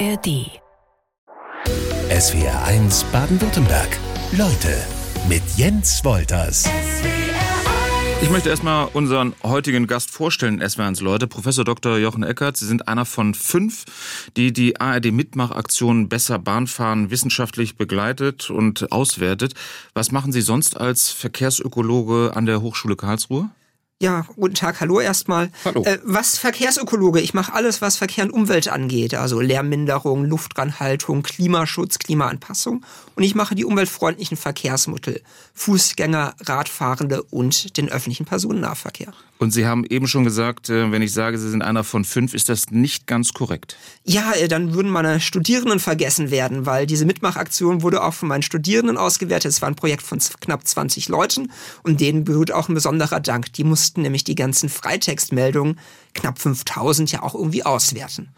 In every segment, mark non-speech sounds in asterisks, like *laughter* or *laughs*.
ARD. SWR 1 Baden-Württemberg. Leute mit Jens Wolters. Ich möchte erstmal unseren heutigen Gast vorstellen, SWRs Leute, Professor Dr. Jochen Eckert. Sie sind einer von fünf, die die ARD-Mitmachaktion Besser Bahnfahren wissenschaftlich begleitet und auswertet. Was machen Sie sonst als Verkehrsökologe an der Hochschule Karlsruhe? Ja, guten Tag, hallo erstmal. Hallo. Äh, was Verkehrsökologe? Ich mache alles, was Verkehr und Umwelt angeht, also Lärmminderung, Luftranhaltung, Klimaschutz, Klimaanpassung. Und ich mache die umweltfreundlichen Verkehrsmittel, Fußgänger, Radfahrende und den öffentlichen Personennahverkehr. Und Sie haben eben schon gesagt, äh, wenn ich sage, Sie sind einer von fünf, ist das nicht ganz korrekt. Ja, äh, dann würden meine Studierenden vergessen werden, weil diese Mitmachaktion wurde auch von meinen Studierenden ausgewertet. Es war ein Projekt von knapp 20 Leuten und denen berührt auch ein besonderer Dank. Die mussten nämlich die ganzen Freitextmeldungen, knapp 5000, ja auch irgendwie auswerten.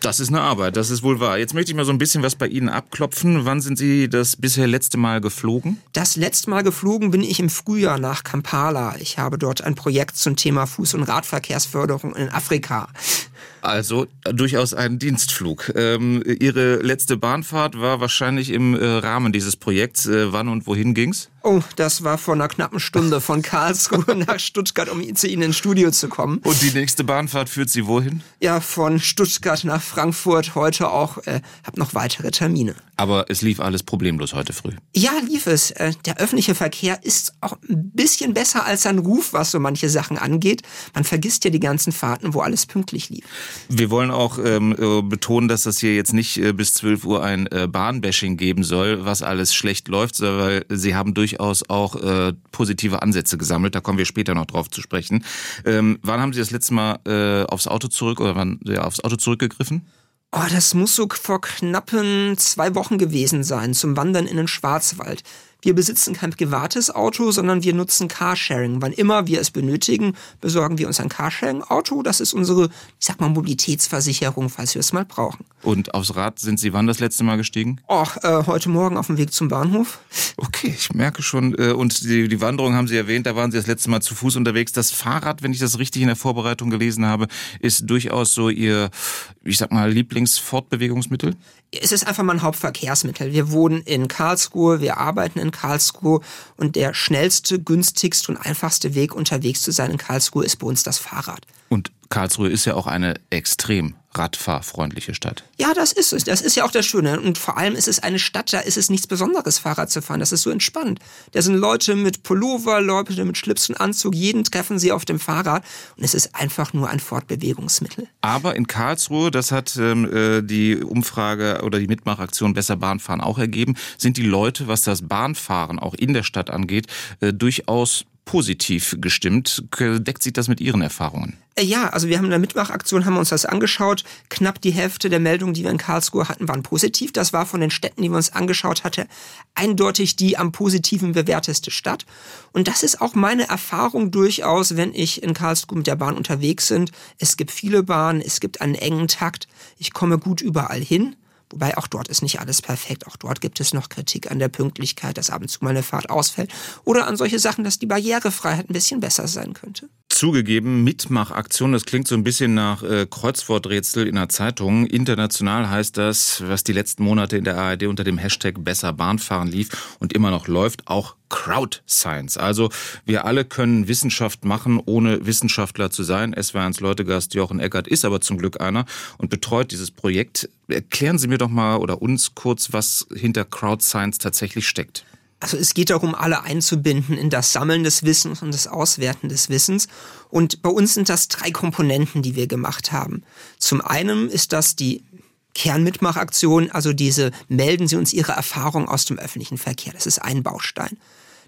Das ist eine Arbeit, das ist wohl wahr. Jetzt möchte ich mal so ein bisschen was bei Ihnen abklopfen. Wann sind Sie das bisher letzte Mal geflogen? Das letzte Mal geflogen bin ich im Frühjahr nach Kampala. Ich habe dort ein Projekt zum Thema Fuß- und Radverkehrsförderung in Afrika. Also durchaus ein Dienstflug. Ähm, Ihre letzte Bahnfahrt war wahrscheinlich im äh, Rahmen dieses Projekts. Äh, wann und wohin ging's? Oh, das war vor einer knappen Stunde von Karlsruhe *laughs* nach Stuttgart, um zu Ihnen ins Studio zu kommen. Und die nächste Bahnfahrt führt Sie wohin? Ja, von Stuttgart nach Frankfurt heute auch. Äh, hab noch weitere Termine. Aber es lief alles problemlos heute früh. Ja, lief es. Äh, der öffentliche Verkehr ist auch ein bisschen besser als sein Ruf, was so manche Sachen angeht. Man vergisst ja die ganzen Fahrten, wo alles pünktlich lief. Wir wollen auch ähm, äh, betonen, dass das hier jetzt nicht äh, bis 12 Uhr ein äh, Bahnbashing geben soll, was alles schlecht läuft, weil Sie haben durchaus auch äh, positive Ansätze gesammelt. Da kommen wir später noch drauf zu sprechen. Ähm, wann haben Sie das letzte Mal äh, aufs Auto zurück oder wann ja, aufs Auto zurückgegriffen? Oh, das muss so vor knappen zwei Wochen gewesen sein, zum Wandern in den Schwarzwald. Wir besitzen kein privates Auto, sondern wir nutzen Carsharing. Wann immer wir es benötigen, besorgen wir uns ein Carsharing-Auto. Das ist unsere, ich sag mal, Mobilitätsversicherung, falls wir es mal brauchen. Und aufs Rad sind Sie wann das letzte Mal gestiegen? Och, äh, heute Morgen auf dem Weg zum Bahnhof. Okay, ich merke schon. Äh, und die, die Wanderung haben Sie erwähnt, da waren Sie das letzte Mal zu Fuß unterwegs. Das Fahrrad, wenn ich das richtig in der Vorbereitung gelesen habe, ist durchaus so Ihr, ich sag mal, Lieblingsfortbewegungsmittel? Es ist einfach mal ein Hauptverkehrsmittel. Wir wohnen in Karlsruhe, wir arbeiten in Karlsruhe und der schnellste, günstigste und einfachste Weg unterwegs zu sein in Karlsruhe ist bei uns das Fahrrad. Und Karlsruhe ist ja auch eine extrem radfahrfreundliche Stadt. Ja, das ist es. Das ist ja auch das Schöne. Und vor allem ist es eine Stadt, da ist es nichts Besonderes, Fahrrad zu fahren. Das ist so entspannt. Da sind Leute mit Pullover, Leute mit Schlips und Anzug. Jeden treffen sie auf dem Fahrrad. Und es ist einfach nur ein Fortbewegungsmittel. Aber in Karlsruhe, das hat ähm, äh, die Umfrage oder die Mitmachaktion Besser Bahnfahren auch ergeben, sind die Leute, was das Bahnfahren auch in der Stadt angeht, äh, durchaus positiv gestimmt. Deckt sich das mit Ihren Erfahrungen? Äh, Ja, also wir haben in der Mitmachaktion haben uns das angeschaut. Knapp die Hälfte der Meldungen, die wir in Karlsruhe hatten, waren positiv. Das war von den Städten, die wir uns angeschaut hatten, eindeutig die am positiven bewerteste Stadt. Und das ist auch meine Erfahrung durchaus, wenn ich in Karlsruhe mit der Bahn unterwegs bin. Es gibt viele Bahnen, es gibt einen engen Takt. Ich komme gut überall hin. Wobei auch dort ist nicht alles perfekt. Auch dort gibt es noch Kritik an der Pünktlichkeit, dass ab und zu mal eine Fahrt ausfällt. Oder an solche Sachen, dass die Barrierefreiheit ein bisschen besser sein könnte. Zugegeben, Mitmachaktion, das klingt so ein bisschen nach äh, Kreuzworträtsel in einer Zeitung. International heißt das, was die letzten Monate in der ARD unter dem Hashtag Besser Bahnfahren lief und immer noch läuft, auch Crowd Science. Also wir alle können Wissenschaft machen, ohne Wissenschaftler zu sein. Es war ans Leutegast Jochen Eckert, ist aber zum Glück einer und betreut dieses Projekt. Erklären Sie mir doch mal oder uns kurz, was hinter Crowd Science tatsächlich steckt. Also es geht darum, alle einzubinden in das Sammeln des Wissens und das Auswerten des Wissens. Und bei uns sind das drei Komponenten, die wir gemacht haben. Zum einen ist das die Kernmitmachaktion, also diese melden Sie uns Ihre Erfahrung aus dem öffentlichen Verkehr. Das ist ein Baustein.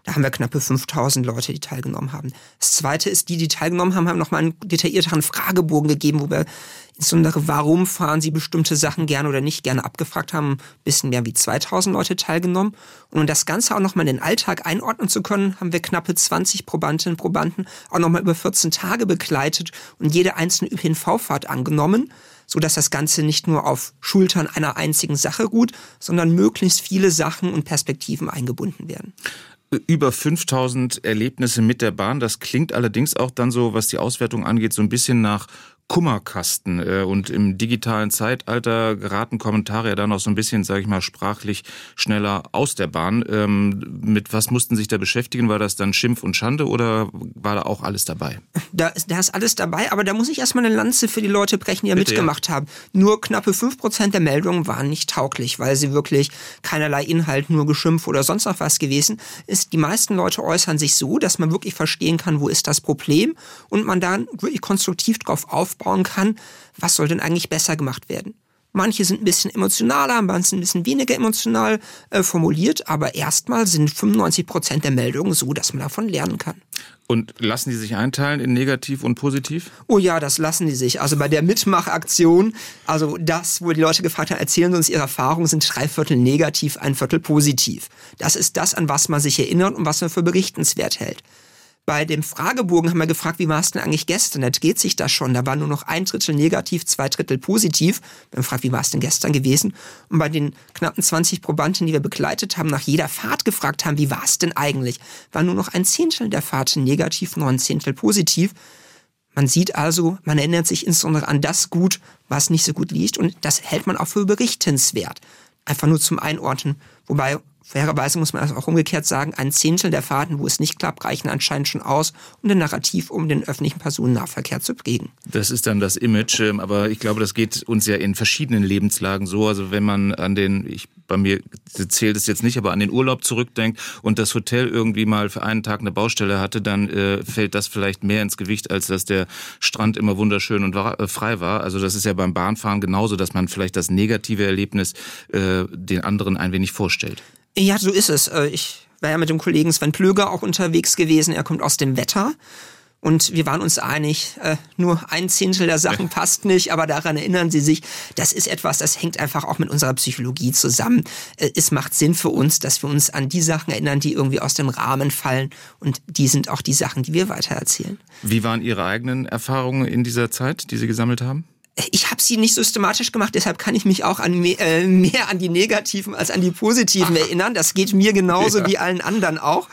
Da haben wir knappe 5000 Leute, die teilgenommen haben. Das zweite ist, die, die teilgenommen haben, haben nochmal einen detaillierteren Fragebogen gegeben, wo wir insbesondere, warum fahren sie bestimmte Sachen gerne oder nicht gerne abgefragt haben. Ein bisschen mehr wie 2000 Leute teilgenommen. Und um das Ganze auch nochmal in den Alltag einordnen zu können, haben wir knappe 20 Probandinnen und Probanden auch nochmal über 14 Tage begleitet und jede einzelne ÖPNV-Fahrt angenommen so dass das Ganze nicht nur auf Schultern einer einzigen Sache ruht, sondern möglichst viele Sachen und Perspektiven eingebunden werden. Über 5000 Erlebnisse mit der Bahn. Das klingt allerdings auch dann so, was die Auswertung angeht, so ein bisschen nach Kummerkasten. Äh, und im digitalen Zeitalter geraten Kommentare ja dann noch so ein bisschen, sage ich mal, sprachlich schneller aus der Bahn. Ähm, mit was mussten sich da beschäftigen? War das dann Schimpf und Schande oder war da auch alles dabei? Da, da ist alles dabei, aber da muss ich erstmal eine Lanze für die Leute brechen, die ja Bitte, mitgemacht ja. haben. Nur knappe 5% der Meldungen waren nicht tauglich, weil sie wirklich keinerlei Inhalt, nur Geschimpf oder sonst noch was gewesen ist. Die meisten Leute äußern sich so, dass man wirklich verstehen kann, wo ist das Problem und man dann wirklich konstruktiv drauf aufbaut aufbauen kann, was soll denn eigentlich besser gemacht werden. Manche sind ein bisschen emotionaler, manche ein bisschen weniger emotional äh, formuliert, aber erstmal sind 95 Prozent der Meldungen so, dass man davon lernen kann. Und lassen die sich einteilen in negativ und positiv? Oh ja, das lassen die sich. Also bei der Mitmachaktion, also das, wo die Leute gefragt haben, erzählen Sie uns Ihre Erfahrungen, sind drei Viertel negativ, ein Viertel positiv. Das ist das, an was man sich erinnert und was man für berichtenswert hält. Bei dem Fragebogen haben wir gefragt, wie war es denn eigentlich gestern? Da dreht sich das schon. Da war nur noch ein Drittel negativ, zwei Drittel positiv. Wir haben gefragt, wie war es denn gestern gewesen? Und bei den knappen 20 Probanden, die wir begleitet haben, nach jeder Fahrt gefragt haben, wie war es denn eigentlich? War nur noch ein Zehntel der Fahrten negativ, nur ein Zehntel positiv. Man sieht also, man erinnert sich insbesondere an das gut, was nicht so gut liegt. Und das hält man auch für berichtenswert. Einfach nur zum Einordnen. Wobei Fairerweise muss man das auch umgekehrt sagen, ein Zehntel der Fahrten, wo es nicht klappt, reichen anscheinend schon aus, um den Narrativ um den öffentlichen Personennahverkehr zu prägen. Das ist dann das Image, ähm, aber ich glaube, das geht uns ja in verschiedenen Lebenslagen so. Also wenn man an den, ich bei mir zählt es jetzt nicht, aber an den Urlaub zurückdenkt und das Hotel irgendwie mal für einen Tag eine Baustelle hatte, dann äh, fällt das vielleicht mehr ins Gewicht, als dass der Strand immer wunderschön und war, äh, frei war. Also das ist ja beim Bahnfahren genauso, dass man vielleicht das negative Erlebnis äh, den anderen ein wenig vorstellt. Ja, so ist es. Äh, ich war ja mit dem Kollegen Sven Plöger auch unterwegs gewesen. Er kommt aus dem Wetter. Und wir waren uns einig, äh, nur ein Zehntel der Sachen *laughs* passt nicht, aber daran erinnern Sie sich, das ist etwas, das hängt einfach auch mit unserer Psychologie zusammen. Äh, es macht Sinn für uns, dass wir uns an die Sachen erinnern, die irgendwie aus dem Rahmen fallen. Und die sind auch die Sachen, die wir weitererzählen. Wie waren Ihre eigenen Erfahrungen in dieser Zeit, die Sie gesammelt haben? Ich habe sie nicht systematisch gemacht, deshalb kann ich mich auch an äh, mehr an die negativen als an die positiven Ach. *laughs* erinnern. Das geht mir genauso ja. wie allen anderen auch.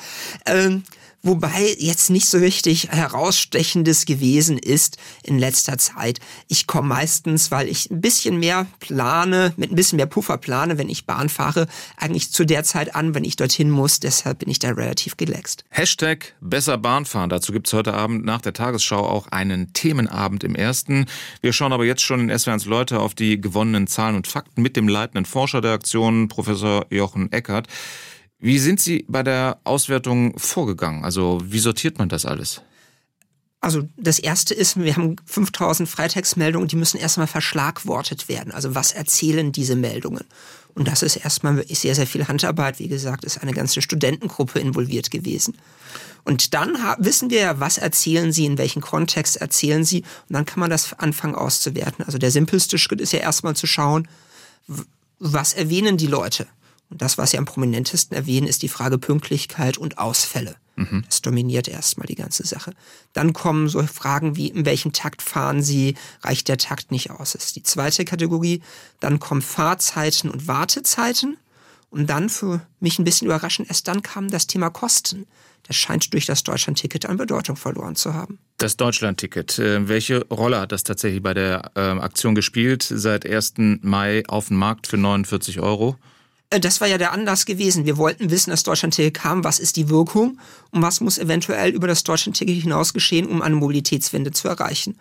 Ähm, Wobei jetzt nicht so richtig herausstechendes gewesen ist in letzter Zeit. Ich komme meistens, weil ich ein bisschen mehr plane, mit ein bisschen mehr Puffer plane, wenn ich Bahn fahre, eigentlich zu der Zeit an, wenn ich dorthin muss. Deshalb bin ich da relativ relaxed. Hashtag besser Bahnfahren. Dazu gibt's heute Abend nach der Tagesschau auch einen Themenabend im ersten. Wir schauen aber jetzt schon in SWRs Leute auf die gewonnenen Zahlen und Fakten mit dem leitenden Forscher der Aktion, Professor Jochen Eckert. Wie sind Sie bei der Auswertung vorgegangen? Also wie sortiert man das alles? Also das erste ist, wir haben 5000 Freitextmeldungen, die müssen erstmal verschlagwortet werden. Also was erzählen diese Meldungen? Und das ist erstmal wirklich sehr, sehr viel Handarbeit. Wie gesagt, ist eine ganze Studentengruppe involviert gewesen. Und dann wissen wir ja, was erzählen sie, in welchem Kontext erzählen sie. Und dann kann man das anfangen auszuwerten. Also der simpelste Schritt ist ja erstmal zu schauen, was erwähnen die Leute? Und das, was Sie am prominentesten erwähnen, ist die Frage Pünktlichkeit und Ausfälle. Mhm. Das dominiert erstmal die ganze Sache. Dann kommen so Fragen wie, in welchem Takt fahren Sie? Reicht der Takt nicht aus? Das ist die zweite Kategorie. Dann kommen Fahrzeiten und Wartezeiten. Und dann für mich ein bisschen überraschend, erst dann kam das Thema Kosten. Das scheint durch das Deutschlandticket an Bedeutung verloren zu haben. Das Deutschlandticket, äh, welche Rolle hat das tatsächlich bei der äh, Aktion gespielt? Seit 1. Mai auf dem Markt für 49 Euro? Äh, das war ja der Anlass gewesen. Wir wollten wissen, dass Deutschlandticket kam, was ist die Wirkung und was muss eventuell über das Deutschlandticket hinaus geschehen, um eine Mobilitätswende zu erreichen.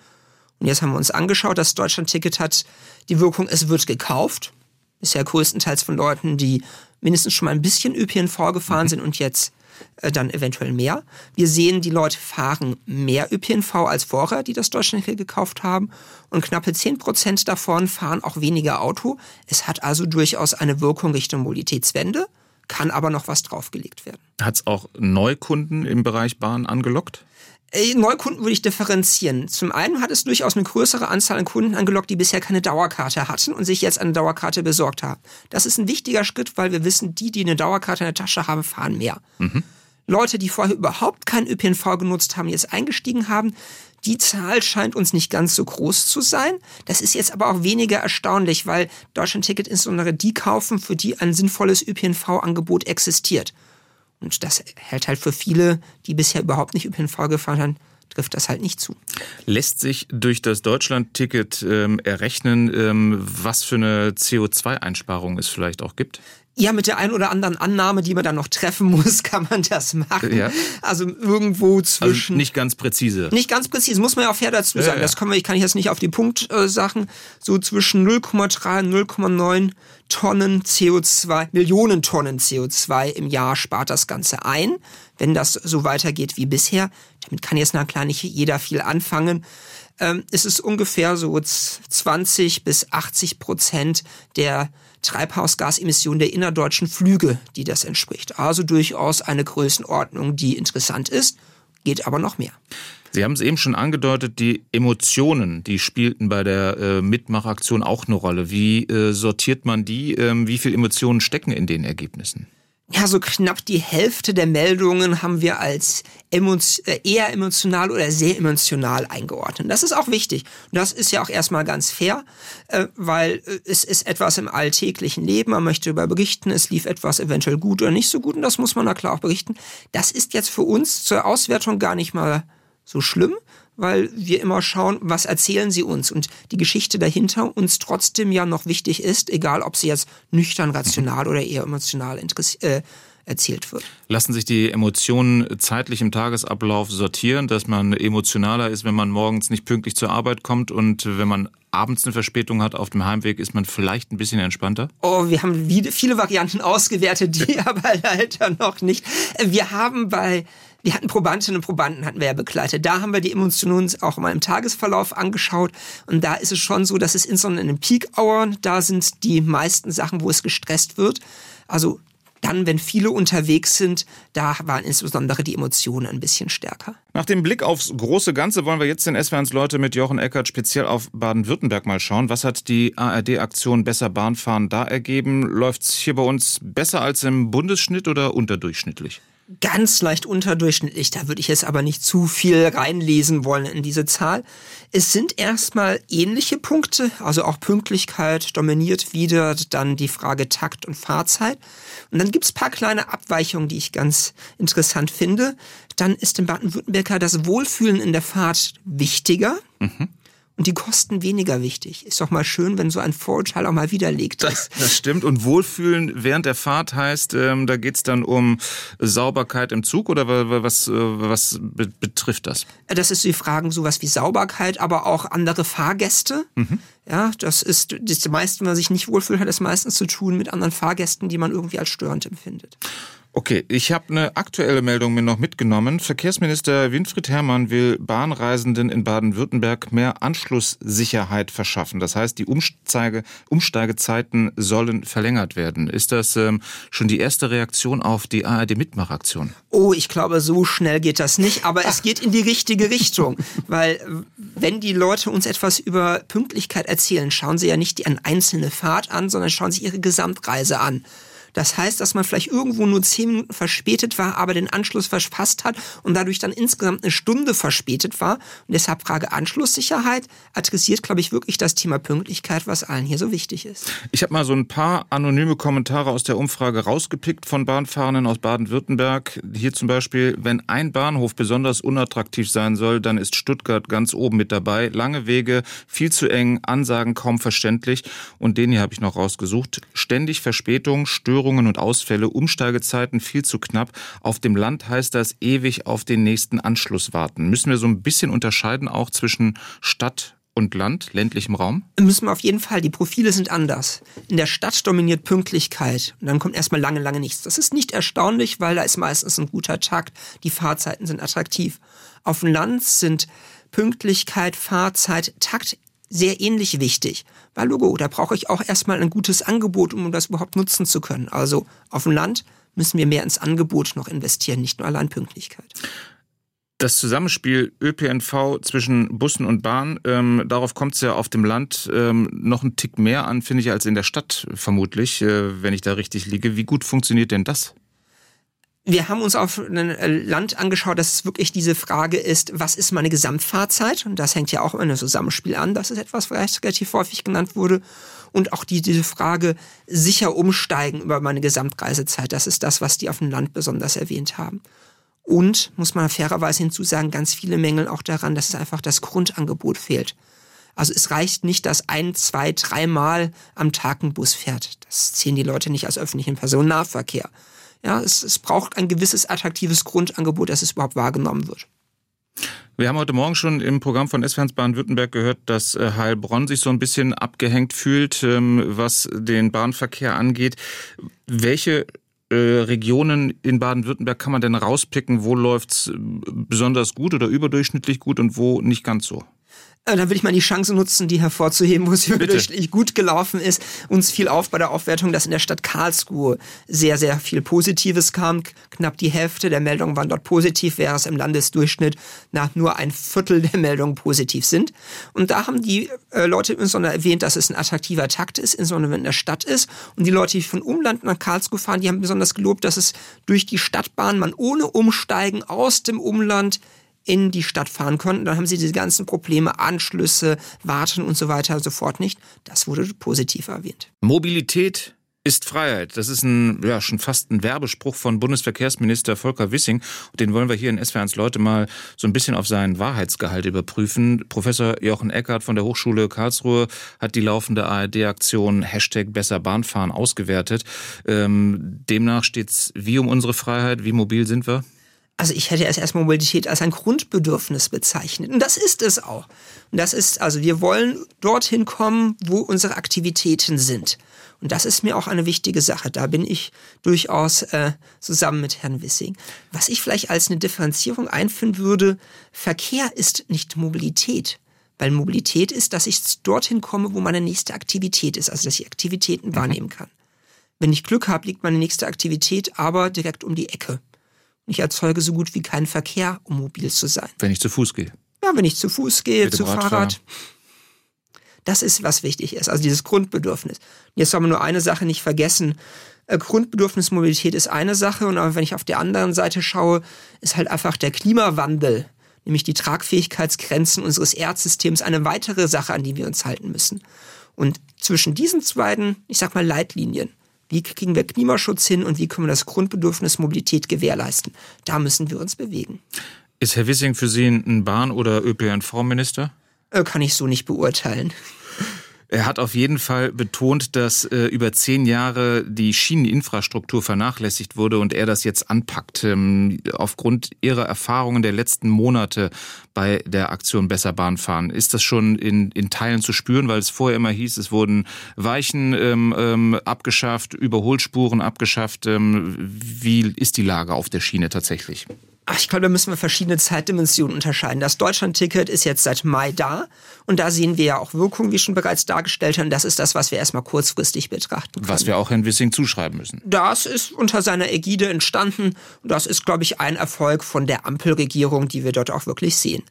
Und jetzt haben wir uns angeschaut, das Deutschlandticket hat die Wirkung, es wird gekauft. Bisher größtenteils von Leuten, die mindestens schon mal ein bisschen ÖPNV gefahren mhm. sind und jetzt äh, dann eventuell mehr. Wir sehen, die Leute fahren mehr ÖPNV als vorher, die das Deutschlandticket gekauft haben. Und knappe 10 Prozent davon fahren auch weniger Auto. Es hat also durchaus eine Wirkung Richtung Mobilitätswende, kann aber noch was draufgelegt werden. Hat es auch Neukunden im Bereich Bahn angelockt? Äh, Neukunden würde ich differenzieren. Zum einen hat es durchaus eine größere Anzahl an Kunden angelockt, die bisher keine Dauerkarte hatten und sich jetzt eine Dauerkarte besorgt haben. Das ist ein wichtiger Schritt, weil wir wissen, die, die eine Dauerkarte in der Tasche haben, fahren mehr. Mhm. Leute, die vorher überhaupt keinen ÖPNV genutzt haben, jetzt eingestiegen haben, die Zahl scheint uns nicht ganz so groß zu sein. Das ist jetzt aber auch weniger erstaunlich, weil Deutschland-Ticket insbesondere die kaufen, für die ein sinnvolles ÖPNV-Angebot existiert. Und das hält halt für viele, die bisher überhaupt nicht ÖPNV gefahren haben, trifft das halt nicht zu. Lässt sich durch das Deutschland-Ticket ähm, errechnen, ähm, was für eine CO2-Einsparung es vielleicht auch gibt? Ja, mit der ein oder anderen Annahme, die man dann noch treffen *laughs* muss, kann man das machen. Ja. Also irgendwo also zwischen. Also nicht ganz präzise. Nicht ganz präzise, muss man ja auch fair dazu sagen. Ja, ja. Das kann, man, ich kann ich jetzt nicht auf die Punkt äh, sagen. So zwischen 0,3 und 0,9 Tonnen CO2, Millionen Tonnen CO2 im Jahr spart das Ganze ein, wenn das so weitergeht wie bisher. Damit kann jetzt na klar nicht jeder viel anfangen. Ähm, es ist ungefähr so 20 bis 80 Prozent der Treibhausgasemissionen der innerdeutschen Flüge, die das entspricht. Also durchaus eine Größenordnung, die interessant ist, geht aber noch mehr. Sie haben es eben schon angedeutet, die Emotionen, die spielten bei der äh, Mitmachaktion auch eine Rolle. Wie äh, sortiert man die? Ähm, wie viele Emotionen stecken in den Ergebnissen? Ja, so knapp die Hälfte der Meldungen haben wir als emo äh, eher emotional oder sehr emotional eingeordnet. Das ist auch wichtig. Das ist ja auch erstmal ganz fair, äh, weil äh, es ist etwas im alltäglichen Leben. Man möchte darüber berichten, es lief etwas eventuell gut oder nicht so gut und das muss man da klar auch berichten. Das ist jetzt für uns zur Auswertung gar nicht mal so schlimm, weil wir immer schauen, was erzählen sie uns und die Geschichte dahinter uns trotzdem ja noch wichtig ist, egal ob sie jetzt nüchtern, rational oder eher emotional äh, erzählt wird. Lassen sich die Emotionen zeitlich im Tagesablauf sortieren, dass man emotionaler ist, wenn man morgens nicht pünktlich zur Arbeit kommt und wenn man abends eine Verspätung hat auf dem Heimweg, ist man vielleicht ein bisschen entspannter? Oh, wir haben viele Varianten ausgewertet, die *laughs* aber leider noch nicht. Wir haben bei wir hatten Probandinnen und Probanden, hatten wir ja begleitet. Da haben wir die Emotionen auch mal im Tagesverlauf angeschaut. Und da ist es schon so, dass es insbesondere in den Peak-Hours, da sind die meisten Sachen, wo es gestresst wird. Also dann, wenn viele unterwegs sind, da waren insbesondere die Emotionen ein bisschen stärker. Nach dem Blick aufs große Ganze wollen wir jetzt den SWRs Leute mit Jochen Eckert speziell auf Baden-Württemberg mal schauen. Was hat die ARD-Aktion Besser Bahnfahren da ergeben? Läuft es hier bei uns besser als im Bundesschnitt oder unterdurchschnittlich? Ganz leicht unterdurchschnittlich. Da würde ich jetzt aber nicht zu viel reinlesen wollen in diese Zahl. Es sind erstmal ähnliche Punkte, also auch Pünktlichkeit dominiert wieder dann die Frage Takt und Fahrzeit. Und dann gibt's paar kleine Abweichungen, die ich ganz interessant finde. Dann ist im Baden-Württemberger das Wohlfühlen in der Fahrt wichtiger. Mhm und die Kosten weniger wichtig. Ist doch mal schön, wenn so ein Vorurteil auch mal widerlegt ist. Das, stimmt. Und Wohlfühlen während der Fahrt heißt, ähm, da geht's dann um Sauberkeit im Zug oder was, äh, was betrifft das? Das ist die Fragen sowas wie Sauberkeit, aber auch andere Fahrgäste. Mhm. Ja, das ist das meiste, wenn man sich nicht wohlfühlt, hat es meistens zu tun mit anderen Fahrgästen, die man irgendwie als störend empfindet. Okay, ich habe eine aktuelle Meldung mir noch mitgenommen. Verkehrsminister Winfried Herrmann will Bahnreisenden in Baden-Württemberg mehr Anschlusssicherheit verschaffen. Das heißt, die Umsteige, Umsteigezeiten sollen verlängert werden. Ist das ähm, schon die erste Reaktion auf die ARD-Mitmachaktion? Oh, ich glaube, so schnell geht das nicht, aber es geht in die richtige Richtung. *laughs* Weil wenn die Leute uns etwas über Pünktlichkeit erzählen, schauen sie ja nicht die einzelne Fahrt an, sondern schauen sich ihre Gesamtreise an. Das heißt, dass man vielleicht irgendwo nur zehn Minuten verspätet war, aber den Anschluss verpasst hat und dadurch dann insgesamt eine Stunde verspätet war. Und deshalb Frage Anschlusssicherheit adressiert, glaube ich, wirklich das Thema Pünktlichkeit, was allen hier so wichtig ist. Ich habe mal so ein paar anonyme Kommentare aus der Umfrage rausgepickt von Bahnfahrenden aus Baden-Württemberg. Hier zum Beispiel, wenn ein Bahnhof besonders unattraktiv sein soll, dann ist Stuttgart ganz oben mit dabei. Lange Wege, viel zu eng, Ansagen kaum verständlich. Und den hier habe ich noch rausgesucht. Ständig Verspätung, Störung Störungen und Ausfälle, Umsteigezeiten viel zu knapp. Auf dem Land heißt das ewig auf den nächsten Anschluss warten. Müssen wir so ein bisschen unterscheiden auch zwischen Stadt und Land, ländlichem Raum? Müssen wir auf jeden Fall. Die Profile sind anders. In der Stadt dominiert Pünktlichkeit und dann kommt erstmal lange, lange nichts. Das ist nicht erstaunlich, weil da ist meistens ein guter Takt. Die Fahrzeiten sind attraktiv. Auf dem Land sind Pünktlichkeit, Fahrzeit, Takt sehr ähnlich wichtig. Weil Logo, da brauche ich auch erstmal ein gutes Angebot, um das überhaupt nutzen zu können. Also auf dem Land müssen wir mehr ins Angebot noch investieren, nicht nur allein Pünktlichkeit. Das Zusammenspiel ÖPNV zwischen Bussen und Bahn, ähm, darauf kommt es ja auf dem Land ähm, noch einen Tick mehr an, finde ich, als in der Stadt vermutlich, äh, wenn ich da richtig liege. Wie gut funktioniert denn das? Wir haben uns auf ein äh, Land angeschaut, dass es wirklich diese Frage ist, was ist meine Gesamtfahrzeit? Und das hängt ja auch in einem Zusammenspiel an. Das ist etwas, was relativ häufig genannt wurde. Und auch die, diese Frage, sicher umsteigen über meine Gesamtreisezeit. Das ist das, was die auf dem Land besonders erwähnt haben. Und, muss man fairerweise hinzusagen, ganz viele Mängel auch daran, dass es einfach das Grundangebot fehlt. Also es reicht nicht, dass ein, zwei, dreimal am Tag ein Bus fährt. Das zählen die Leute nicht als öffentlichen Personennahverkehr. Ja, es, es braucht ein gewisses attraktives Grundangebot, dass es überhaupt wahrgenommen wird. Wir haben heute Morgen schon im Programm von S-Fans Baden-Württemberg gehört, dass äh, Heilbronn sich so ein bisschen abgehängt fühlt, ähm, was den Bahnverkehr angeht. Welche äh, Regionen in Baden-Württemberg kann man denn rauspicken? Wo läuft's besonders gut oder überdurchschnittlich gut und wo nicht ganz so? Äh, dann will ich mal die Chance nutzen, die hervorzuheben, wo es überdurchschnittlich gut gelaufen ist. Uns fiel auf bei der Aufwertung, dass in der Stadt Karlsruhe sehr, sehr viel Positives kam. Knapp die Hälfte der Meldungen waren dort positiv, während es im Landesdurchschnitt nach nur ein Viertel der Meldungen positiv sind. Und da haben die äh, Leute insbesondere erwähnt, dass es ein attraktiver Takt ist, insbesondere wenn in der Stadt ist. Und die Leute, die von Umland nach Karlsruhe fahren, die haben besonders gelobt, dass es durch die Stadtbahn man ohne Umsteigen aus dem Umland in die Stadt fahren konnten. Dann haben sie diese ganzen Probleme, Anschlüsse, Warten und so weiter sofort nicht. Das wurde positiv erwähnt. Mobilität ist Freiheit. Das ist ein, ja, schon fast ein Werbespruch von Bundesverkehrsminister Volker Wissing. Den wollen wir hier in SWR1 Leute mal so ein bisschen auf seinen Wahrheitsgehalt überprüfen. Professor Jochen Eckert von der Hochschule Karlsruhe hat die laufende ARD-Aktion Hashtag Besser Bahnfahren ausgewertet. Ähm, demnach steht es wie um unsere Freiheit, wie mobil sind wir? Also ich hätte es erstmal Mobilität als ein Grundbedürfnis bezeichnet. Und das ist es auch. Und das ist, also wir wollen dorthin kommen, wo unsere Aktivitäten sind. Und das ist mir auch eine wichtige Sache. Da bin ich durchaus äh, zusammen mit Herrn Wissing. Was ich vielleicht als eine Differenzierung einführen würde, Verkehr ist nicht Mobilität. Weil Mobilität ist, dass ich dorthin komme, wo meine nächste Aktivität ist, also dass ich Aktivitäten mhm. wahrnehmen kann. Wenn ich Glück habe, liegt meine nächste Aktivität aber direkt um die Ecke. Ich erzeuge so gut wie keinen Verkehr, um mobil zu sein. Wenn ich zu Fuß gehe. Ja, wenn ich zu Fuß gehe, Mit zu Fahrrad. Das ist, was wichtig ist. Also dieses Grundbedürfnis. Jetzt soll man nur eine Sache nicht vergessen. Äh, Grundbedürfnismobilität ist eine Sache und aber wenn ich auf der anderen Seite schaue, ist halt einfach der Klimawandel, nämlich die Tragfähigkeitsgrenzen unseres Erdsystems, eine weitere Sache, an die wir uns halten müssen. Und zwischen diesen beiden, ich sag mal, Leitlinien, wie kriegen wir Klimaschutz hin und wie können wir das Grundbedürfnis Mobilität gewährleisten? Da müssen wir uns bewegen. Ist Herr Wissing für Sie ein Bahn- oder ÖPNV-Minister? Äh, kann ich so nicht beurteilen. Er hat auf jeden Fall betont, dass äh, über zehn Jahre die Schieneninfrastruktur vernachlässigt wurde und er das jetzt anpackt. Ähm, aufgrund Ihrer Erfahrungen der letzten Monate bei der Aktion Besser Bahn fahren, ist das schon in, in Teilen zu spüren, weil es vorher immer hieß, es wurden Weichen ähm, ähm, abgeschafft, Überholspuren abgeschafft. Ähm, wie ist die Lage auf der Schiene tatsächlich? Ach, ich glaube, da müssen wir verschiedene Zeitdimensionen unterscheiden. Das Deutschland-Ticket ist jetzt seit Mai da und da sehen wir ja auch Wirkungen, wie schon bereits dargestellt haben. Das ist das, was wir erstmal kurzfristig betrachten können. Was wir auch Herrn Wissing zuschreiben müssen. Das ist unter seiner Ägide entstanden und das ist, glaube ich, ein Erfolg von der Ampelregierung, die wir dort auch wirklich sehen.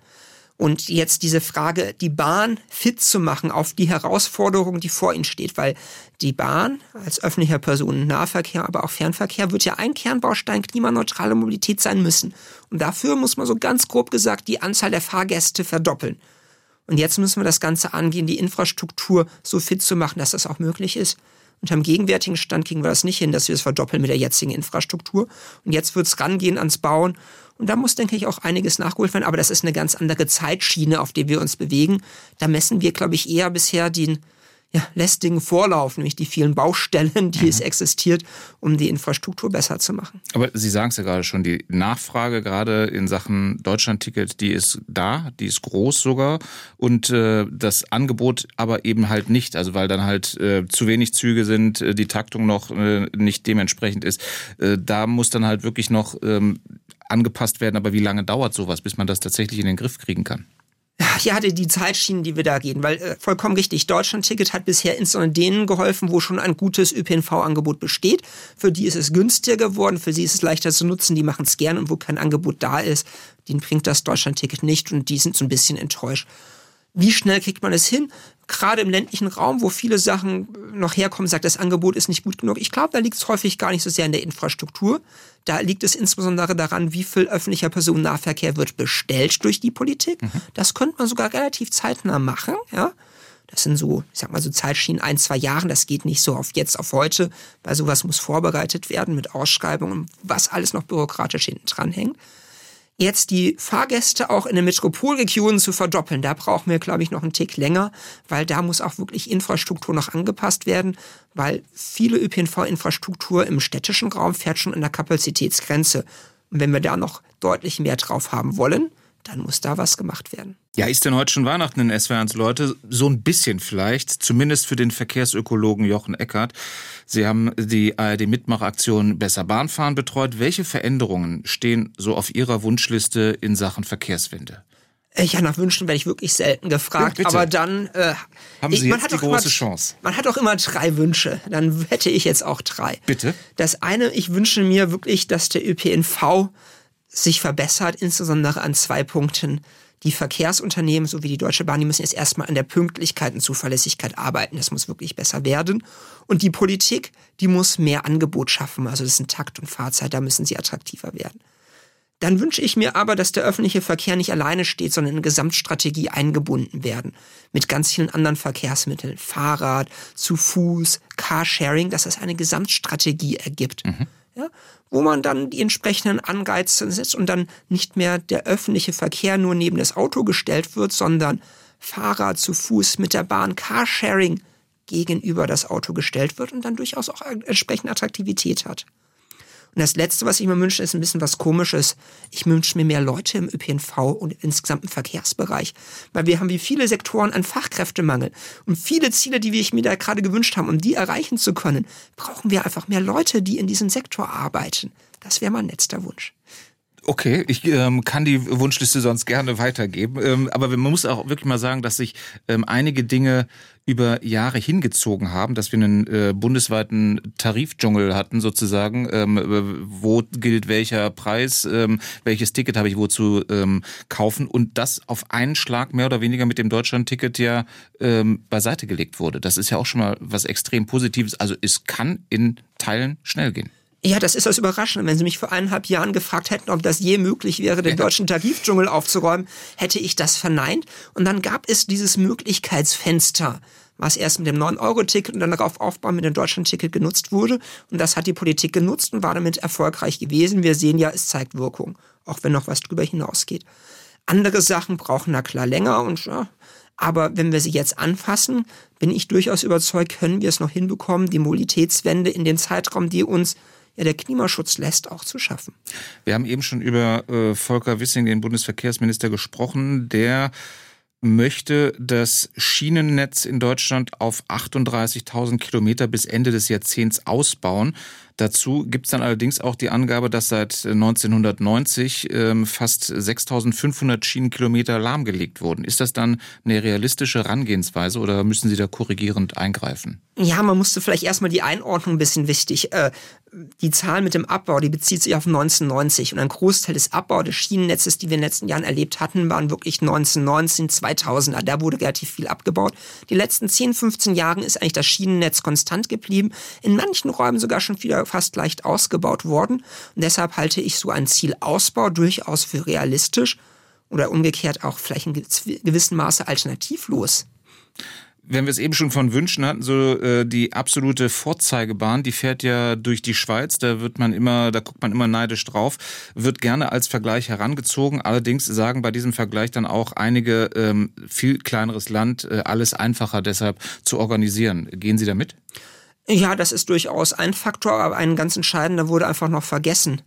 Und jetzt diese Frage, die Bahn fit zu machen auf die Herausforderung, die vor ihnen steht, weil die Bahn als öffentlicher Personennahverkehr, aber auch Fernverkehr wird ja ein Kernbaustein klimaneutrale Mobilität sein müssen. Und dafür muss man so ganz grob gesagt die Anzahl der Fahrgäste verdoppeln. Und jetzt müssen wir das Ganze angehen, die Infrastruktur so fit zu machen, dass das auch möglich ist. Unter dem gegenwärtigen Stand kriegen wir das nicht hin, dass wir es verdoppeln mit der jetzigen Infrastruktur. Und jetzt wird es rangehen ans Bauen. Und da muss, denke ich, auch einiges nachgeholt werden. Aber das ist eine ganz andere Zeitschiene, auf der wir uns bewegen. Da messen wir, glaube ich, eher bisher den ja, lästigen Vorlauf, nämlich die vielen Baustellen, die mhm. es existiert, um die Infrastruktur besser zu machen. Aber Sie sagen es ja gerade schon, die Nachfrage gerade in Sachen Deutschlandticket, die ist da, die ist groß sogar und äh, das Angebot aber eben halt nicht, also weil dann halt äh, zu wenig Züge sind, äh, die Taktung noch äh, nicht dementsprechend ist. Äh, da muss dann halt wirklich noch ähm, angepasst werden. Aber wie lange dauert sowas, bis man das tatsächlich in den Griff kriegen kann? Ja, hatte die Zeitschienen, die wir da gehen, weil äh, vollkommen richtig, Deutschland-Ticket hat bisher insbesondere denen geholfen, wo schon ein gutes ÖPNV-Angebot besteht. Für die ist es günstiger geworden, für sie ist es leichter zu nutzen, die machen es gern und wo kein Angebot da ist, denen bringt das Deutschland-Ticket nicht und die sind so ein bisschen enttäuscht. Wie schnell kriegt man es hin? Gerade im ländlichen Raum, wo viele Sachen noch herkommen, sagt, das Angebot ist nicht gut genug. Ich glaube, da liegt es häufig gar nicht so sehr in der Infrastruktur. Da liegt es insbesondere daran, wie viel öffentlicher Personennahverkehr wird bestellt durch die Politik. Mhm. Das könnte man sogar relativ zeitnah machen, ja. Das sind so, ich sag mal so Zeitschienen ein, zwei Jahren. Das geht nicht so auf jetzt, auf heute, weil sowas muss vorbereitet werden mit Ausschreibungen, was alles noch bürokratisch hinten dran hängt. Jetzt die Fahrgäste auch in den Metropolregionen zu verdoppeln, da brauchen wir, glaube ich, noch einen Tick länger, weil da muss auch wirklich Infrastruktur noch angepasst werden, weil viele ÖPNV-Infrastruktur im städtischen Raum fährt schon an der Kapazitätsgrenze. Und wenn wir da noch deutlich mehr drauf haben wollen, dann muss da was gemacht werden. Ja, ist denn heute schon Weihnachten in SWRs Leute? So ein bisschen vielleicht, zumindest für den Verkehrsökologen Jochen Eckert. Sie haben die ARD-Mitmachaktion Besser Bahnfahren betreut. Welche Veränderungen stehen so auf Ihrer Wunschliste in Sachen Verkehrswende? Ja, nach Wünschen werde ich wirklich selten gefragt, ja, aber dann äh, haben Sie jetzt die große immer, Chance. Man hat auch immer drei Wünsche. Dann hätte ich jetzt auch drei. Bitte. Das eine, ich wünsche mir wirklich, dass der ÖPNV sich verbessert, insbesondere an zwei Punkten. Die Verkehrsunternehmen sowie die Deutsche Bahn, die müssen jetzt erstmal an der Pünktlichkeit und Zuverlässigkeit arbeiten. Das muss wirklich besser werden. Und die Politik, die muss mehr Angebot schaffen. Also das sind Takt und Fahrzeit, da müssen sie attraktiver werden. Dann wünsche ich mir aber, dass der öffentliche Verkehr nicht alleine steht, sondern in eine Gesamtstrategie eingebunden werden. Mit ganz vielen anderen Verkehrsmitteln. Fahrrad, zu Fuß, Carsharing, dass es eine Gesamtstrategie ergibt. Mhm. Ja, wo man dann die entsprechenden Anreize setzt und dann nicht mehr der öffentliche Verkehr nur neben das Auto gestellt wird, sondern Fahrrad zu Fuß mit der Bahn, Carsharing gegenüber das Auto gestellt wird und dann durchaus auch entsprechende Attraktivität hat. Und das Letzte, was ich mir wünsche, ist ein bisschen was Komisches. Ich wünsche mir mehr Leute im ÖPNV und insgesamt im Verkehrsbereich. Weil wir haben wie viele Sektoren an Fachkräftemangel. Und viele Ziele, die wir mir da gerade gewünscht haben, um die erreichen zu können, brauchen wir einfach mehr Leute, die in diesem Sektor arbeiten. Das wäre mein letzter Wunsch. Okay, ich ähm, kann die Wunschliste sonst gerne weitergeben. Ähm, aber man muss auch wirklich mal sagen, dass sich ähm, einige Dinge über Jahre hingezogen haben, dass wir einen äh, bundesweiten Tarifdschungel hatten sozusagen, ähm, wo gilt welcher Preis, ähm, welches Ticket habe ich wozu ähm, kaufen und das auf einen Schlag mehr oder weniger mit dem Deutschland-Ticket ja ähm, beiseite gelegt wurde. Das ist ja auch schon mal was extrem Positives. Also es kann in Teilen schnell gehen. Ja, das ist das Überraschende. Wenn Sie mich vor eineinhalb Jahren gefragt hätten, ob das je möglich wäre, den ja. deutschen Tarifdschungel aufzuräumen, hätte ich das verneint. Und dann gab es dieses Möglichkeitsfenster, was erst mit dem 9-Euro-Ticket und dann darauf aufbauen mit dem Deutschland-Ticket genutzt wurde. Und das hat die Politik genutzt und war damit erfolgreich gewesen. Wir sehen ja, es zeigt Wirkung, auch wenn noch was drüber hinausgeht. Andere Sachen brauchen na klar länger und ja, aber wenn wir sie jetzt anfassen, bin ich durchaus überzeugt, können wir es noch hinbekommen, die Mobilitätswende in den Zeitraum, die uns ja der Klimaschutz lässt, auch zu schaffen. Wir haben eben schon über äh, Volker Wissing, den Bundesverkehrsminister, gesprochen, der möchte das Schienennetz in Deutschland auf 38.000 Kilometer bis Ende des Jahrzehnts ausbauen. Dazu gibt es dann allerdings auch die Angabe, dass seit 1990 ähm, fast 6500 Schienenkilometer lahmgelegt wurden. Ist das dann eine realistische Herangehensweise oder müssen Sie da korrigierend eingreifen? Ja, man musste vielleicht erstmal die Einordnung ein bisschen wichtig. Äh, die Zahl mit dem Abbau, die bezieht sich auf 1990 und ein Großteil des Abbaus des Schienennetzes, die wir in den letzten Jahren erlebt hatten, waren wirklich 1919, 2000er. Da wurde relativ viel abgebaut. Die letzten 10, 15 Jahren ist eigentlich das Schienennetz konstant geblieben. In manchen Räumen sogar schon wieder fast leicht ausgebaut worden. Und deshalb halte ich so einen Zielausbau durchaus für realistisch oder umgekehrt auch vielleicht in gewissem Maße alternativlos wenn wir es eben schon von Wünschen hatten, so äh, die absolute Vorzeigebahn, die fährt ja durch die Schweiz, da wird man immer, da guckt man immer neidisch drauf, wird gerne als Vergleich herangezogen. Allerdings sagen bei diesem Vergleich dann auch einige ähm, viel kleineres Land, äh, alles einfacher deshalb zu organisieren. Gehen Sie da mit? Ja, das ist durchaus ein Faktor, aber ein ganz entscheidender wurde einfach noch vergessen.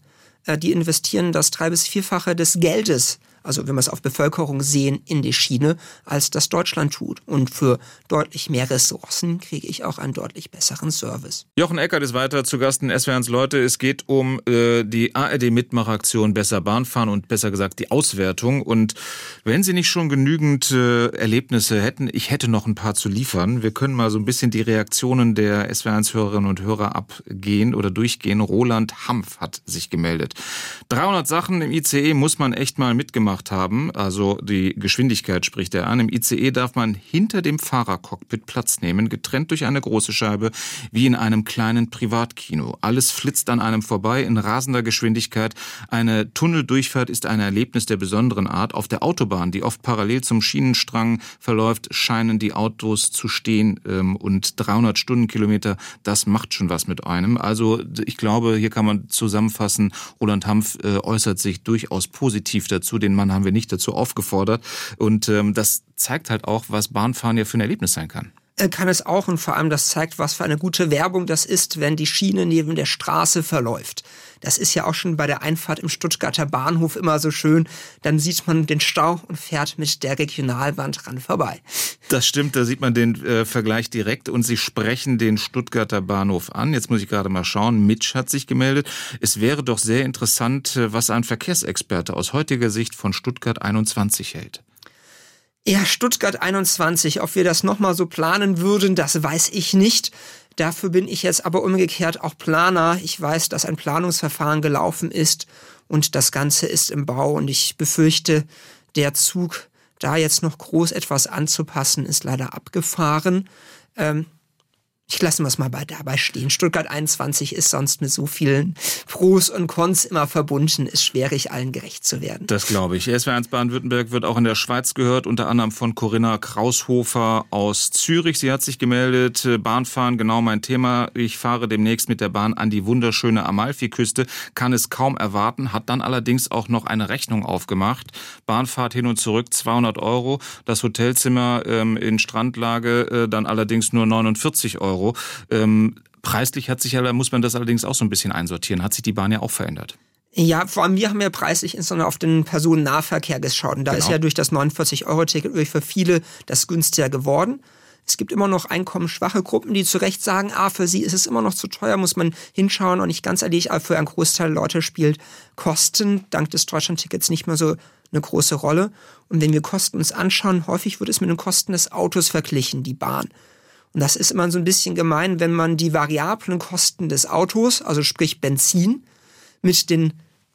Äh, die investieren das drei- bis vierfache des Geldes also wenn wir es auf Bevölkerung sehen, in die Schiene, als das Deutschland tut. Und für deutlich mehr Ressourcen kriege ich auch einen deutlich besseren Service. Jochen Eckert ist weiter zu Gast in SWRs Leute. Es geht um äh, die ARD-Mitmachaktion Besser Bahnfahren und besser gesagt die Auswertung. Und wenn Sie nicht schon genügend äh, Erlebnisse hätten, ich hätte noch ein paar zu liefern. Wir können mal so ein bisschen die Reaktionen der SWR1-Hörerinnen und Hörer abgehen oder durchgehen. Roland Hampf hat sich gemeldet. 300 Sachen im ICE muss man echt mal mitgemacht gemacht haben. Also die Geschwindigkeit spricht er an. Im ICE darf man hinter dem Fahrercockpit Platz nehmen, getrennt durch eine große Scheibe, wie in einem kleinen Privatkino. Alles flitzt an einem vorbei in rasender Geschwindigkeit. Eine Tunneldurchfahrt ist ein Erlebnis der besonderen Art. Auf der Autobahn, die oft parallel zum Schienenstrang verläuft, scheinen die Autos zu stehen ähm, und 300 Stundenkilometer, das macht schon was mit einem. Also ich glaube, hier kann man zusammenfassen, Roland Hampf äh, äußert sich durchaus positiv dazu. Den Mann haben wir nicht dazu aufgefordert. Und ähm, das zeigt halt auch, was Bahnfahren ja für ein Erlebnis sein kann kann es auch und vor allem das zeigt, was für eine gute Werbung das ist, wenn die Schiene neben der Straße verläuft. Das ist ja auch schon bei der Einfahrt im Stuttgarter Bahnhof immer so schön. Dann sieht man den Stau und fährt mit der Regionalbahn dran vorbei. Das stimmt, da sieht man den äh, Vergleich direkt und Sie sprechen den Stuttgarter Bahnhof an. Jetzt muss ich gerade mal schauen. Mitch hat sich gemeldet. Es wäre doch sehr interessant, äh, was ein Verkehrsexperte aus heutiger Sicht von Stuttgart 21 hält. Ja, Stuttgart 21, ob wir das nochmal so planen würden, das weiß ich nicht. Dafür bin ich jetzt aber umgekehrt auch Planer. Ich weiß, dass ein Planungsverfahren gelaufen ist und das Ganze ist im Bau und ich befürchte, der Zug, da jetzt noch groß etwas anzupassen, ist leider abgefahren. Ähm, ich lasse es mal bei, dabei stehen. Stuttgart 21 ist sonst mit so vielen Pros und Cons immer verbunden, ist schwierig, allen gerecht zu werden. Das glaube ich. SW1 Baden-Württemberg wird auch in der Schweiz gehört, unter anderem von Corinna Kraushofer aus Zürich. Sie hat sich gemeldet, Bahnfahren, genau mein Thema. Ich fahre demnächst mit der Bahn an die wunderschöne Amalfiküste, kann es kaum erwarten, hat dann allerdings auch noch eine Rechnung aufgemacht. Bahnfahrt hin und zurück 200 Euro, das Hotelzimmer ähm, in Strandlage äh, dann allerdings nur 49 Euro. Euro. Ähm, preislich hat sich ja, muss man das allerdings auch so ein bisschen einsortieren. Hat sich die Bahn ja auch verändert. Ja, vor allem wir haben ja preislich insbesondere auf den Personennahverkehr geschaut. Und da genau. ist ja durch das 49-Euro-Ticket für viele das günstiger geworden. Es gibt immer noch einkommensschwache Gruppen, die zu Recht sagen, ah, für sie ist es immer noch zu teuer, muss man hinschauen. Und nicht ganz ehrlich, aber für einen Großteil der Leute spielt Kosten dank des Deutschlandtickets nicht mehr so eine große Rolle. Und wenn wir Kosten uns anschauen, häufig wird es mit den Kosten des Autos verglichen, die Bahn. Und das ist immer so ein bisschen gemein, wenn man die variablen Kosten des Autos, also sprich Benzin, mit den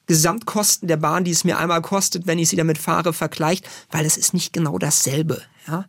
Gesamtkosten der Bahn, die es mir einmal kostet, wenn ich sie damit fahre, vergleicht, weil es ist nicht genau dasselbe. Ja?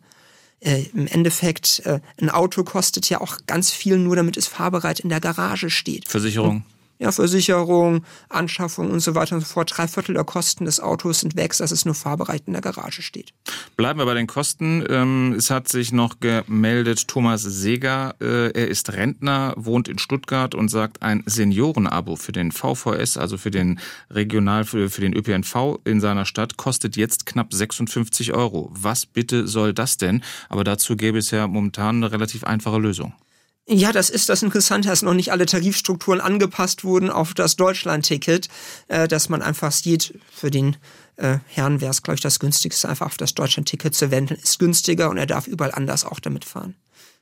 Äh, Im Endeffekt, äh, ein Auto kostet ja auch ganz viel nur, damit es fahrbereit in der Garage steht. Versicherung. Und ja, Versicherung, Anschaffung und so weiter und so fort. Drei Viertel der Kosten des Autos sind weg, dass es nur fahrbereit in der Garage steht. Bleiben wir bei den Kosten. Ähm, es hat sich noch gemeldet Thomas Seger. Äh, er ist Rentner, wohnt in Stuttgart und sagt, ein Seniorenabo für den VVS, also für den Regional, für, für den ÖPNV in seiner Stadt, kostet jetzt knapp 56 Euro. Was bitte soll das denn? Aber dazu gäbe es ja momentan eine relativ einfache Lösung. Ja, das ist das Interessante, dass noch nicht alle Tarifstrukturen angepasst wurden auf das Deutschland-Ticket, äh, dass man einfach sieht, für den äh, Herrn wäre es, glaube ich, das günstigste, einfach auf das Deutschland-Ticket zu wenden, ist günstiger und er darf überall anders auch damit fahren.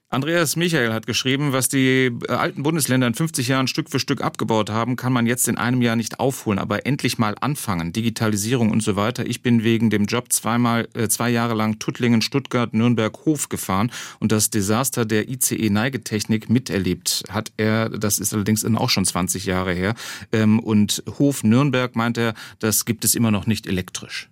Andreas Michael hat geschrieben, was die äh, alten Bundesländer in 50 Jahren Stück für Stück abgebaut haben, kann man jetzt in einem Jahr nicht aufholen, aber endlich mal anfangen. Digitalisierung und so weiter. Ich bin wegen dem Job zweimal, äh, zwei Jahre lang Tuttlingen, Stuttgart, Nürnberg, Hof gefahren und das Desaster der ICE-Neigetechnik miterlebt hat er. Das ist allerdings auch schon 20 Jahre her. Ähm, und Hof Nürnberg meint er, das gibt es immer noch nicht elektrisch.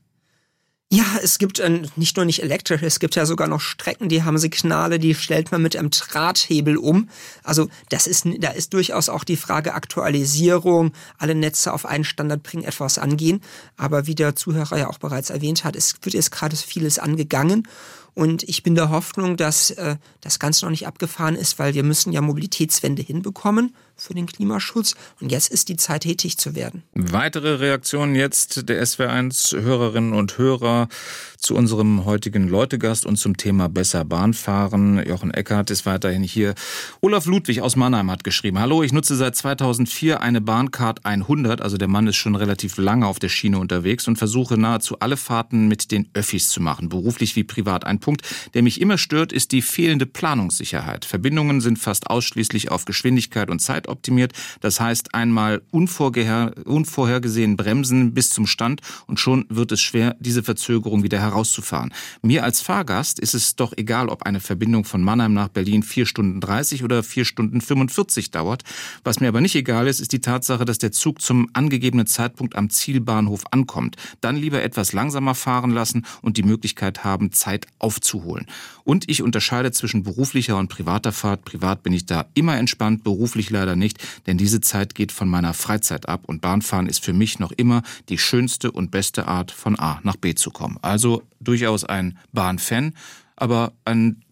Ja, es gibt äh, nicht nur nicht elektrisch, es gibt ja sogar noch Strecken, die haben Signale, die stellt man mit einem Drahthebel um. Also das ist, da ist durchaus auch die Frage Aktualisierung, alle Netze auf einen Standard bringen, etwas angehen. Aber wie der Zuhörer ja auch bereits erwähnt hat, es wird jetzt gerade vieles angegangen. Und ich bin der Hoffnung, dass äh, das Ganze noch nicht abgefahren ist, weil wir müssen ja Mobilitätswende hinbekommen für den Klimaschutz. Und jetzt ist die Zeit, tätig zu werden. Weitere Reaktionen jetzt der SW1 Hörerinnen und Hörer zu unserem heutigen Leutegast und zum Thema besser Bahnfahren. Jochen Eckert ist weiterhin hier. Olaf Ludwig aus Mannheim hat geschrieben, Hallo, ich nutze seit 2004 eine Bahncard 100, also der Mann ist schon relativ lange auf der Schiene unterwegs und versuche nahezu alle Fahrten mit den Öffis zu machen, beruflich wie privat. Ein Punkt, der mich immer stört, ist die fehlende Planungssicherheit. Verbindungen sind fast ausschließlich auf Geschwindigkeit und Zeit zeitoptimiert. Das heißt, einmal unvorhergesehen bremsen bis zum Stand und schon wird es schwer, diese Verzögerung wieder herauszufahren. Mir als Fahrgast ist es doch egal, ob eine Verbindung von Mannheim nach Berlin vier Stunden 30 oder vier Stunden 45 dauert. Was mir aber nicht egal ist, ist die Tatsache, dass der Zug zum angegebenen Zeitpunkt am Zielbahnhof ankommt. Dann lieber etwas langsamer fahren lassen und die Möglichkeit haben, Zeit aufzuholen. Und ich unterscheide zwischen beruflicher und privater Fahrt. Privat bin ich da immer entspannt, beruflich leider nicht, denn diese Zeit geht von meiner Freizeit ab und Bahnfahren ist für mich noch immer die schönste und beste Art, von A nach B zu kommen. Also durchaus ein Bahnfan, aber ein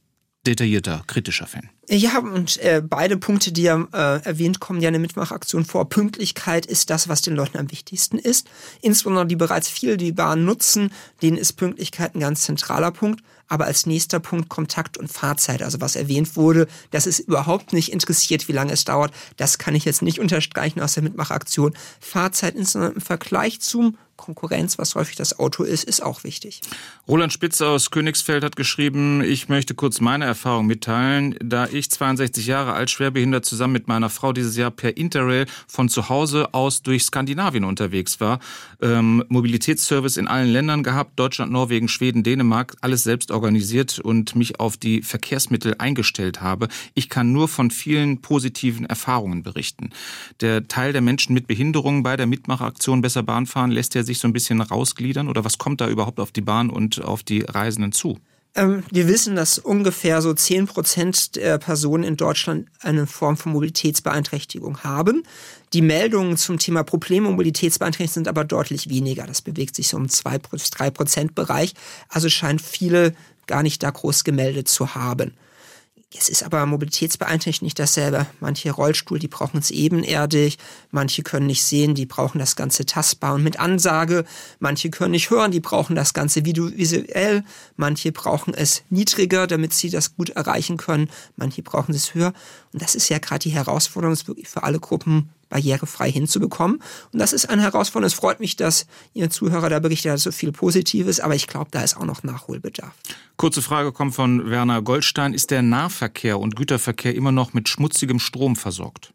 detaillierter, kritischer Fan. Ja, und äh, beide Punkte, die er äh, erwähnt, kommen ja in der Mitmachaktion vor. Pünktlichkeit ist das, was den Leuten am wichtigsten ist. Insbesondere die bereits viel die Bahn nutzen, denen ist Pünktlichkeit ein ganz zentraler Punkt. Aber als nächster Punkt kommt Takt und Fahrzeit. Also was erwähnt wurde, das ist überhaupt nicht interessiert, wie lange es dauert. Das kann ich jetzt nicht unterstreichen aus der Mitmachaktion. Fahrzeit insbesondere im Vergleich zum Konkurrenz, was häufig das Auto ist, ist auch wichtig. Roland Spitz aus Königsfeld hat geschrieben, ich möchte kurz meine Erfahrung mitteilen. Da ich 62 Jahre alt, schwerbehindert, zusammen mit meiner Frau dieses Jahr per Interrail von zu Hause aus durch Skandinavien unterwegs war, ähm, Mobilitätsservice in allen Ländern gehabt, Deutschland, Norwegen, Schweden, Dänemark, alles selbst organisiert und mich auf die Verkehrsmittel eingestellt habe. Ich kann nur von vielen positiven Erfahrungen berichten. Der Teil der Menschen mit Behinderungen bei der Mitmachaktion Besser Bahnfahren lässt ja sich so ein bisschen rausgliedern oder was kommt da überhaupt auf die Bahn und auf die Reisenden zu? Ähm, wir wissen, dass ungefähr so 10 Prozent der Personen in Deutschland eine Form von Mobilitätsbeeinträchtigung haben. Die Meldungen zum Thema Probleme Mobilitätsbeeinträchtigung sind aber deutlich weniger. Das bewegt sich so um 2 bis 3 Prozent Bereich. Also scheinen viele gar nicht da groß gemeldet zu haben. Es ist aber mobilitätsbeeinträchtigt nicht dasselbe. Manche Rollstuhl, die brauchen es ebenerdig, manche können nicht sehen, die brauchen das Ganze tastbar und mit Ansage, manche können nicht hören, die brauchen das Ganze visuell, manche brauchen es niedriger, damit sie das gut erreichen können, manche brauchen es höher. Und das ist ja gerade die Herausforderung, für alle Gruppen barrierefrei hinzubekommen. Und das ist eine Herausforderung. Es freut mich, dass Ihr Zuhörer da berichtet hat, so viel Positives, aber ich glaube, da ist auch noch Nachholbedarf. Kurze Frage kommt von Werner Goldstein. Ist der Nahverkehr und Güterverkehr immer noch mit schmutzigem Strom versorgt?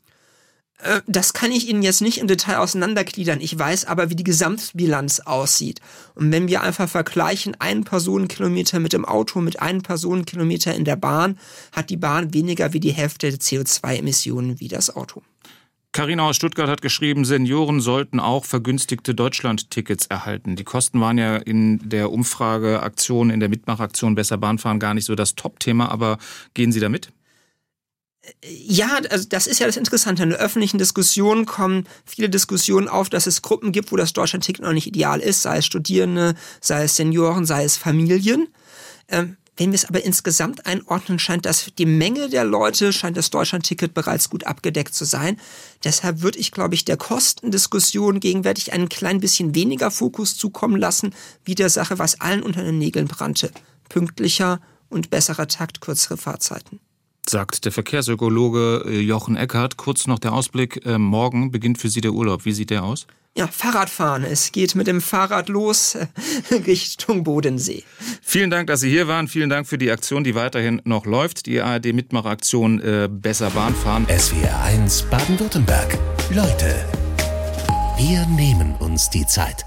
Äh, das kann ich Ihnen jetzt nicht im Detail auseinandergliedern. Ich weiß aber, wie die Gesamtbilanz aussieht. Und wenn wir einfach vergleichen, einen Personenkilometer mit dem Auto mit einem Personenkilometer in der Bahn, hat die Bahn weniger wie die Hälfte der CO2-Emissionen wie das Auto. Carina aus Stuttgart hat geschrieben, Senioren sollten auch vergünstigte Deutschland-Tickets erhalten. Die Kosten waren ja in der Umfrageaktion, in der Mitmachaktion Besser Bahnfahren gar nicht so das Top-Thema, aber gehen Sie damit? Ja, also das ist ja das Interessante. In der öffentlichen Diskussion kommen viele Diskussionen auf, dass es Gruppen gibt, wo das Deutschland-Ticket noch nicht ideal ist, sei es Studierende, sei es Senioren, sei es Familien. Ähm, wenn wir es aber insgesamt einordnen, scheint das die Menge der Leute, scheint das Deutschland-Ticket bereits gut abgedeckt zu sein. Deshalb würde ich, glaube ich, der Kostendiskussion gegenwärtig ein klein bisschen weniger Fokus zukommen lassen, wie der Sache, was allen unter den Nägeln brannte. Pünktlicher und besserer Takt, kürzere Fahrzeiten sagt der Verkehrsökologe äh, Jochen Eckert. Kurz noch der Ausblick. Äh, morgen beginnt für Sie der Urlaub. Wie sieht der aus? Ja, Fahrradfahren. Es geht mit dem Fahrrad los äh, *laughs* Richtung Bodensee. Vielen Dank, dass Sie hier waren. Vielen Dank für die Aktion, die weiterhin noch läuft. Die ARD-Mitmachaktion äh, Besser Bahnfahren. SWR 1 Baden-Württemberg. Leute, wir nehmen uns die Zeit.